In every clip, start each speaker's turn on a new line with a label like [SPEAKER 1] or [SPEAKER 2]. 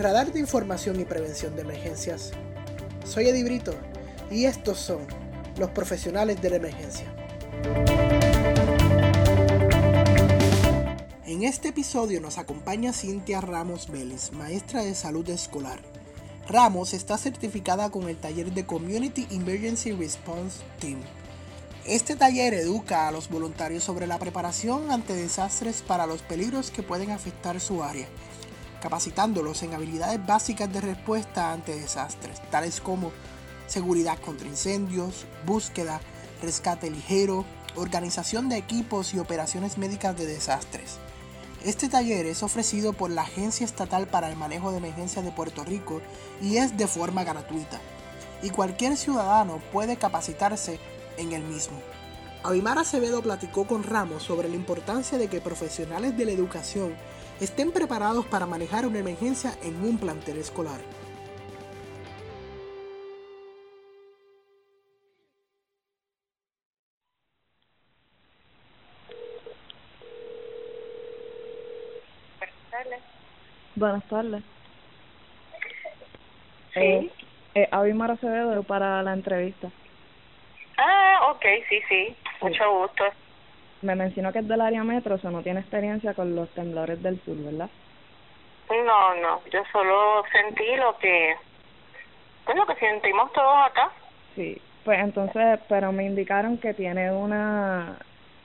[SPEAKER 1] radar de información y prevención de emergencias. Soy Eddie Brito y estos son los profesionales de la emergencia. En este episodio nos acompaña Cintia Ramos Vélez, maestra de salud escolar. Ramos está certificada con el taller de Community Emergency Response Team. Este taller educa a los voluntarios sobre la preparación ante desastres para los peligros que pueden afectar su área, capacitándolos en habilidades básicas de respuesta ante desastres, tales como seguridad contra incendios, búsqueda, rescate ligero, organización de equipos y operaciones médicas de desastres. Este taller es ofrecido por la Agencia Estatal para el Manejo de Emergencias de Puerto Rico y es de forma gratuita. Y cualquier ciudadano puede capacitarse en el mismo. Abimar Acevedo platicó con Ramos sobre la importancia de que profesionales de la educación estén preparados para manejar una emergencia en un plantel escolar.
[SPEAKER 2] Buenas tardes.
[SPEAKER 3] Sí.
[SPEAKER 2] Eh, eh, Abimar Acevedo para la entrevista.
[SPEAKER 3] Ah, ok, sí, sí. Mucho gusto.
[SPEAKER 2] Me mencionó que es del área metro, o sea, no tiene experiencia con los temblores del sur, ¿verdad?
[SPEAKER 3] No, no. Yo solo sentí lo que. Pues lo que sentimos todos acá.
[SPEAKER 2] Sí. Pues entonces, pero me indicaron que tiene una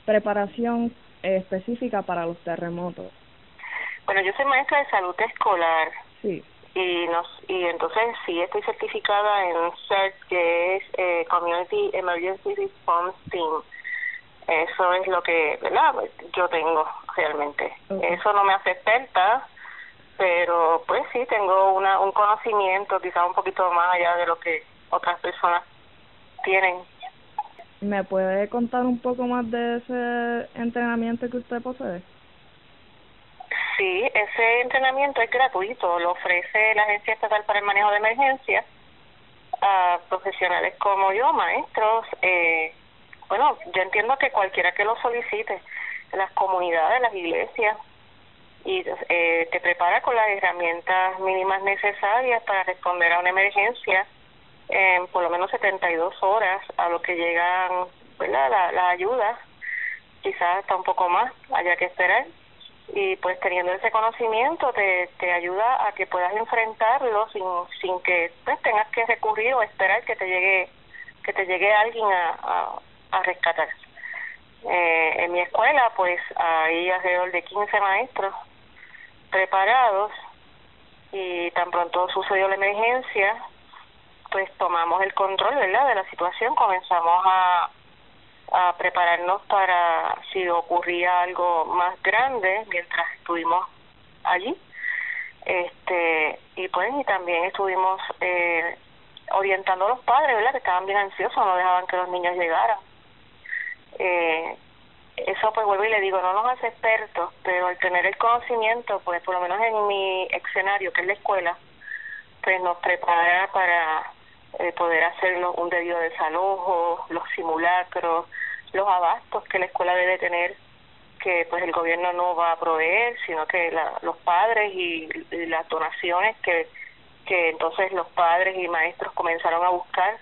[SPEAKER 2] preparación específica para los terremotos.
[SPEAKER 3] Bueno, yo soy maestra de salud escolar.
[SPEAKER 2] Sí.
[SPEAKER 3] y nos y entonces sí estoy certificada en CERT que es eh, Community Emergency Response Team eso es lo que verdad yo tengo realmente eso no me hace experta pero pues sí tengo una un conocimiento quizás un poquito más allá de lo que otras personas tienen
[SPEAKER 2] ¿Me puede contar un poco más de ese entrenamiento que usted posee?
[SPEAKER 3] Sí, ese entrenamiento es gratuito, lo ofrece la Agencia Estatal para el Manejo de Emergencias a profesionales como yo, maestros. Eh, bueno, yo entiendo que cualquiera que lo solicite, las comunidades, las iglesias, y eh, te prepara con las herramientas mínimas necesarias para responder a una emergencia en por lo menos 72 horas, a lo que llegan ¿verdad? La, las ayudas, quizás hasta un poco más, haya que esperar y pues teniendo ese conocimiento te, te ayuda a que puedas enfrentarlo sin sin que pues tengas que recurrir o esperar que te llegue que te llegue alguien a, a rescatar. Eh, en mi escuela pues hay alrededor de 15 maestros preparados y tan pronto sucedió la emergencia pues tomamos el control verdad de la situación comenzamos a a prepararnos para si ocurría algo más grande mientras estuvimos allí. Este y pues y también estuvimos eh, orientando a los padres verdad que estaban bien ansiosos no dejaban que los niños llegaran eh, eso pues vuelvo y le digo no nos hace expertos pero al tener el conocimiento pues por lo menos en mi escenario que es la escuela pues nos prepara para eh, poder hacer un debido desalojo, los simulacros, los abastos que la escuela debe tener, que pues el gobierno no va a proveer, sino que la, los padres y, y las donaciones que, que entonces los padres y maestros comenzaron a buscar,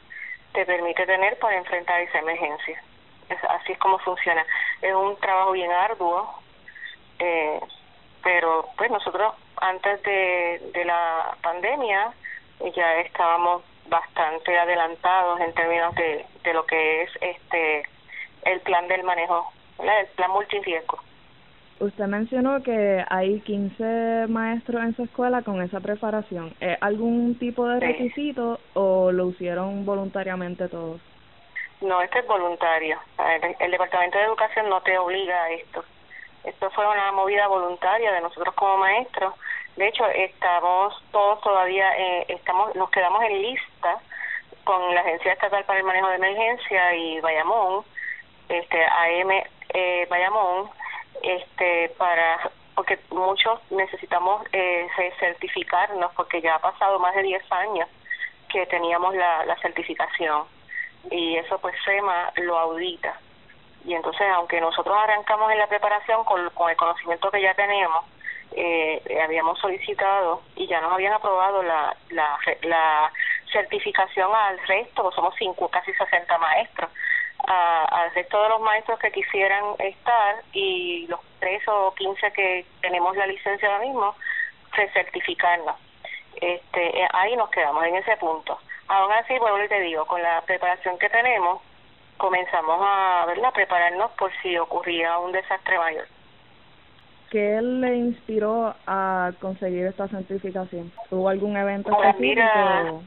[SPEAKER 3] te permite tener para enfrentar esa emergencia. Es, así es como funciona. Es un trabajo bien arduo, eh, pero pues nosotros antes de, de la pandemia ya estábamos bastante adelantados en términos de, de lo que es este el plan del manejo, ¿verdad? el plan multirriesgo.
[SPEAKER 2] Usted mencionó que hay 15 maestros en su escuela con esa preparación. ¿Es algún tipo de
[SPEAKER 3] Sí.
[SPEAKER 2] requisito o lo hicieron voluntariamente todos?
[SPEAKER 3] No, esto es voluntario. El, Departamento de Educación no te obliga a esto. Esto fue una movida voluntaria de nosotros como maestros. De hecho, estamos todos todavía, eh, estamos, nos quedamos en lista con la Agencia Estatal para el Manejo de Emergencia y Bayamón, este AM eh, Bayamón, este para porque muchos necesitamos eh, certificarnos porque ya ha pasado más de 10 años que teníamos la certificación y eso pues SEMA lo audita y entonces aunque nosotros arrancamos en la preparación con, con el conocimiento que ya tenemos eh, habíamos solicitado y ya nos habían aprobado la, la, la certificación al resto, pues somos cinco, casi 60 maestros, al resto de los maestros que quisieran estar y los tres o 15 que tenemos la licencia ahora mismo, recertificarnos. Este, eh, ahí nos quedamos en ese punto. Aún así, bueno, te digo, con la preparación que tenemos, comenzamos a verla, prepararnos por si ocurría un desastre mayor.
[SPEAKER 2] ¿Qué le inspiró a conseguir esta certificación? ¿Hubo algún evento específico?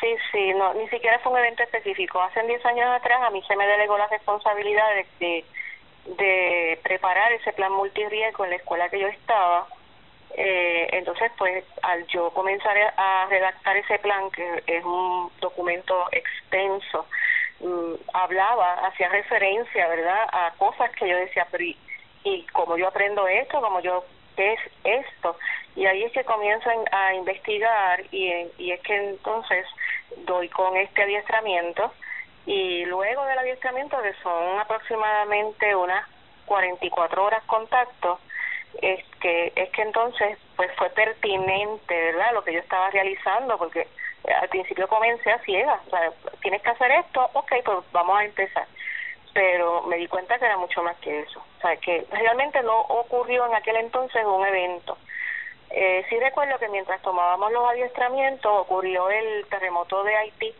[SPEAKER 3] sí, sí, no, ni siquiera fue un evento específico. Hace 10 años atrás a mí se me delegó la responsabilidad de, de, preparar ese plan multirriesgo en la escuela que yo estaba. Eh, entonces, pues, al yo comenzar a redactar ese plan, que es un documento extenso, mm, hablaba, hacía referencia, ¿verdad?, a cosas que yo decía, pero y como yo aprendo esto, como yo qué es esto y ahí es que comienzan a investigar y, y es que entonces doy con este adiestramiento y luego del adiestramiento que son aproximadamente unas 44 horas contacto es que es que entonces pues fue pertinente verdad lo que yo estaba realizando porque al principio comencé a ciegas o sea, tienes que hacer esto ok pues vamos a empezar pero me di cuenta que era mucho más que eso. O sea, que realmente no ocurrió en aquel entonces un evento. Eh, sí recuerdo que mientras tomábamos los adiestramientos ocurrió el terremoto de Haití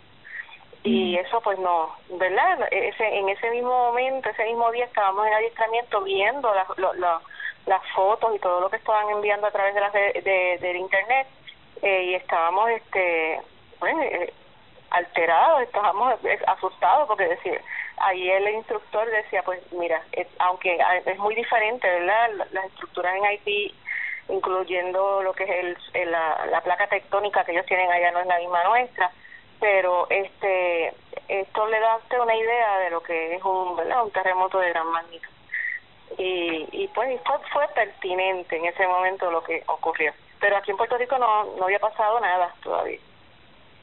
[SPEAKER 3] y mm. eso pues no, ¿verdad? Ese, en ese mismo momento, ese mismo día estábamos en adiestramiento viendo las, las fotos y todo lo que estaban enviando a través de las de, del internet eh, y estábamos este bueno, eh, alterados, estábamos asustados porque decir, ahí el instructor decía, pues mira, aunque es muy diferente, ¿verdad? Las estructuras en Haití, incluyendo lo que es el, la, la placa tectónica que ellos tienen allá, no es la misma nuestra, pero este esto le da a usted una idea de lo que es un, ¿verdad? un terremoto de gran magnitud. Y, y pues fue, fue pertinente en ese momento lo que ocurrió. Pero aquí en Puerto Rico no, no había pasado nada todavía.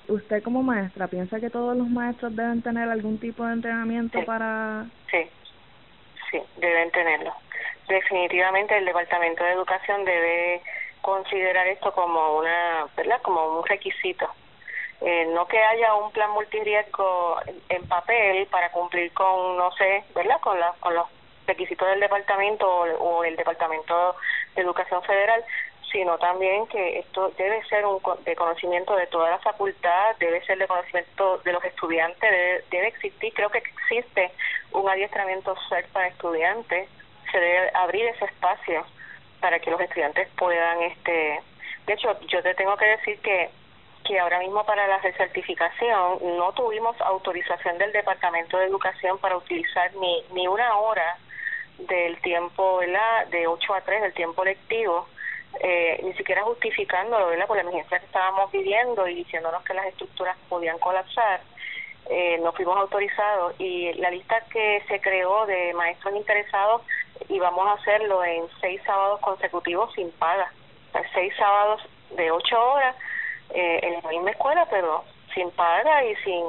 [SPEAKER 2] Usted como maestra piensa que todos los maestros deben tener algún tipo de entrenamiento para
[SPEAKER 3] sí sí deben tenerlo. Definitivamente el departamento de educación debe considerar esto como una verdad como un requisito. Eh, no que haya un plan multirriesgo en papel para cumplir con no sé verdad con la, con los requisitos del departamento o el departamento de educación federal sino también que esto debe ser un de conocimiento de toda la facultad, debe ser de conocimiento de los estudiantes, debe, existir, creo que existe un adiestramiento CERT para estudiantes, se debe abrir ese espacio para que los estudiantes puedan, este, de hecho, yo te tengo que decir que que ahora mismo para la recertificación no tuvimos autorización del Departamento de Educación para utilizar ni, ni una hora del tiempo, ¿verdad? De 8 a 3 del tiempo lectivo eh, ni siquiera justificándolo ¿verdad? por la emergencia que estábamos viviendo y diciéndonos que las estructuras podían colapsar, eh, no fuimos autorizados y la lista que se creó de maestros interesados íbamos a hacerlo en seis sábados consecutivos sin paga, seis sábados de ocho horas eh, en la misma escuela pero sin paga y sin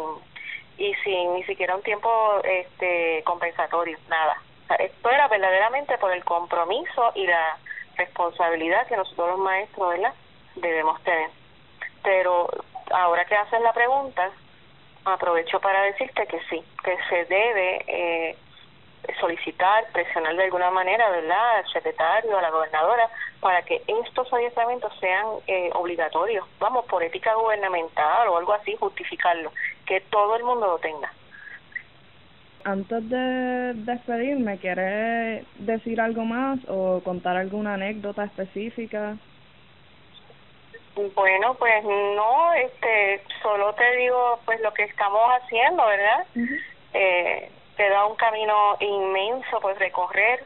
[SPEAKER 3] y sin ni siquiera un tiempo este compensatorio, nada. Esto era verdaderamente por el compromiso y la responsabilidad que nosotros los maestros ¿verdad? debemos tener. Pero ahora que haces la pregunta, aprovecho para decirte que sí, que se debe eh, solicitar, presionar de alguna manera, ¿verdad?, al secretario, a la gobernadora, para que estos adiestramientos sean eh, obligatorios, vamos, por ética gubernamental o algo así, justificarlo, que todo el mundo lo tenga.
[SPEAKER 2] Antes de despedirme, ¿quieres decir algo más o contar alguna anécdota específica?
[SPEAKER 3] Bueno, pues no, este, solo te digo pues lo que estamos haciendo, ¿verdad? eh, te da un camino inmenso pues recorrer.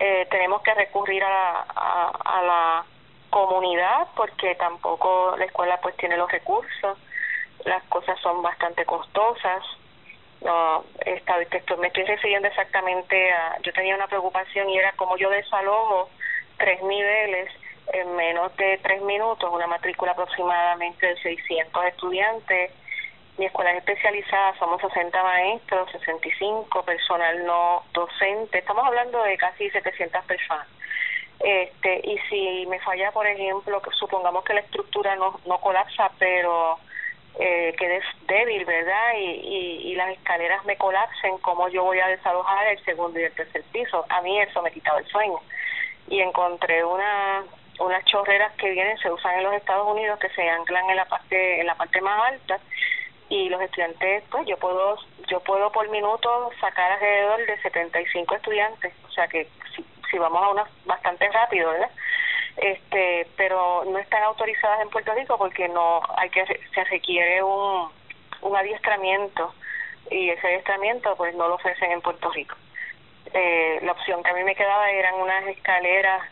[SPEAKER 3] Eh, tenemos que recurrir a, a, a la comunidad porque tampoco la escuela pues tiene los recursos. Las cosas son bastante costosas no, esta, me estoy refiriendo exactamente a, yo tenía una preocupación y era como yo desalojo tres niveles en menos de tres minutos, una matrícula aproximadamente de 600 estudiantes. Mi escuela es especializada, somos 60 maestros, 65 personal no docente, estamos hablando de casi 700 personas. Este, y si me falla, por ejemplo, supongamos que la estructura no, no colapsa, pero eh, quede débil, ¿verdad? Y, y, las escaleras me colapsen, ¿cómo yo voy a desalojar el segundo y el tercer piso? A mí eso me quitaba el sueño. Y encontré una unas chorreras que vienen se usan en los Estados Unidos que se anclan en la parte en la parte más alta y los estudiantes pues yo puedo yo puedo por minuto sacar alrededor de 75 estudiantes o sea que si, si vamos a unas bastante rápido verdad este pero no están autorizadas en Puerto Rico porque no hay que se requiere un un adiestramiento. Y ese adiestramiento pues no lo ofrecen en Puerto Rico. Eh, la opción que a mí me quedaba eran unas escaleras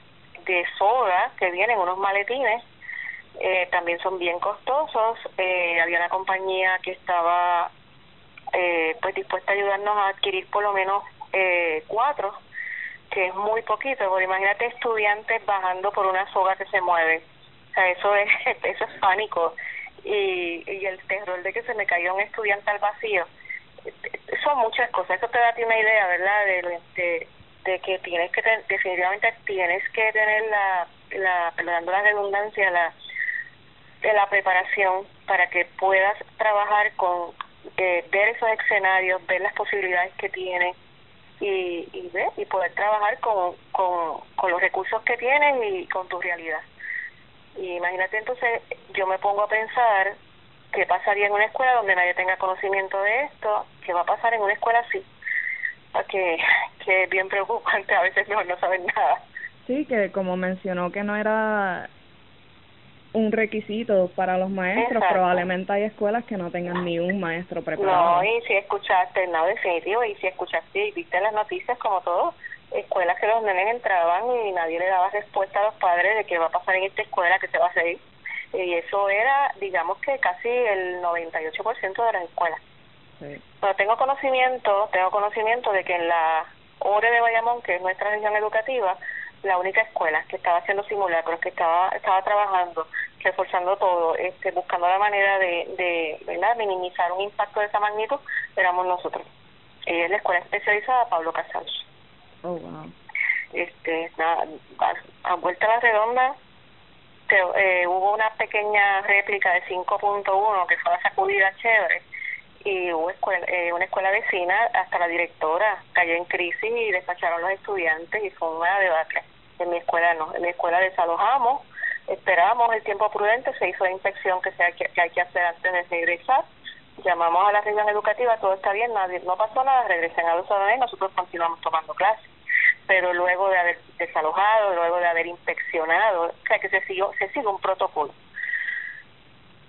[SPEAKER 3] de soda que vienen unos maletines. Eh, también son bien costosos. Eh, había una compañía que estaba eh, pues dispuesta a ayudarnos a adquirir por lo menos eh, cuatro que es muy poquito porque imagínate estudiantes bajando por una soga que se mueve. O sea eso es eso es pánico. Y, y el terror de que se me caiga un estudiante al vacío. Son muchas cosas. Eso te da una idea verdad de, de que tienes que definitivamente tienes que tener la, la perdonando la redundancia la de la preparación para que puedas trabajar con eh, ver esos escenarios ver las posibilidades que tienes y, y ver y poder trabajar con, con, con los recursos que tienes y con tu realidad y imagínate entonces yo me pongo a pensar qué pasaría en una escuela donde nadie tenga conocimiento de esto qué va a pasar en una escuela así que, que es bien preocupante, a veces no, no saben nada.
[SPEAKER 2] Sí, que como mencionó que no era un requisito para los maestros, probablemente hay escuelas que no tengan ni un maestro preparado.
[SPEAKER 3] No, y si escuchaste, no, definitivo, y si escuchaste y viste las noticias como todo, escuelas que los nenes entraban y nadie le daba respuesta a los padres de qué va a pasar en esta escuela, que se va a seguir. Y eso era, digamos que casi el 98% de las escuelas. Pero tengo conocimiento, tengo conocimiento de que en la ORE de Bayamón, que es nuestra región educativa, la única escuela que estaba haciendo simulacros, que estaba estaba trabajando, reforzando todo, este, buscando la manera de, de ¿verdad? minimizar un impacto de esa magnitud, éramos nosotros. Ella es la escuela especializada Pablo Casals.
[SPEAKER 2] Oh, wow.
[SPEAKER 3] Este, nada, a, vuelta a la redonda, eh, hubo una pequeña réplica de 5.1 que fue la sacudida chévere y hubo escuela, eh, una escuela vecina, hasta la directora cayó en crisis y despacharon los estudiantes y fue una debacle. En mi escuela no, en mi escuela desalojamos, esperábamos el tiempo prudente, se hizo la inspección que, se que, hay que hacer antes de regresar, llamamos a la región educativa, todo está bien, nadie, no pasó nada, regresen a los y nosotros continuamos tomando clases. Pero luego de haber desalojado, luego de haber inspeccionado, o sea que se siguió, se sigue un protocolo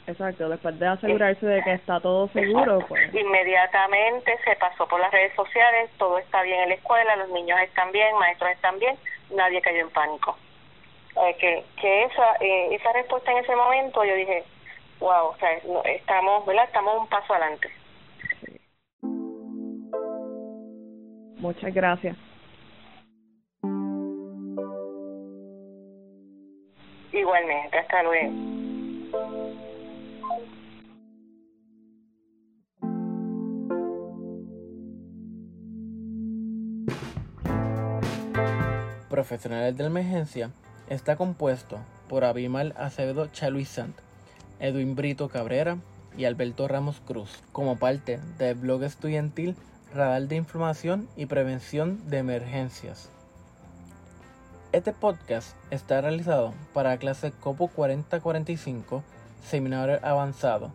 [SPEAKER 2] Exacto, después de asegurarse de que está todo seguro, pues.
[SPEAKER 3] Inmediatamente se pasó por las redes sociales, todo está bien en la escuela, los niños están bien, maestros están bien, nadie cayó en pánico. Eh, que que esa eh, esa respuesta en ese momento yo dije, wow, o sea, estamos, ¿verdad? Estamos un paso adelante.
[SPEAKER 2] Muchas gracias.
[SPEAKER 3] Igualmente, hasta luego.
[SPEAKER 4] Profesionales de Emergencia está compuesto por Abimal Acevedo Chaluisant, Edwin Brito Cabrera y Alberto Ramos Cruz, como parte del blog estudiantil Radar de Información y Prevención de Emergencias. Este podcast está realizado para la clase COPO 4045, Seminario Avanzado,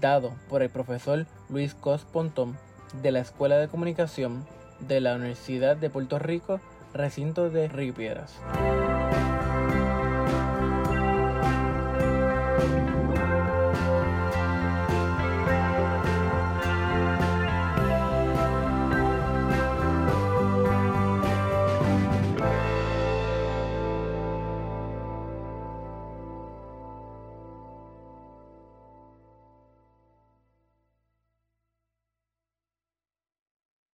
[SPEAKER 4] dado por el profesor Luis Cos Pontón de la Escuela de Comunicación de la Universidad de Puerto Rico recinto de Riviera.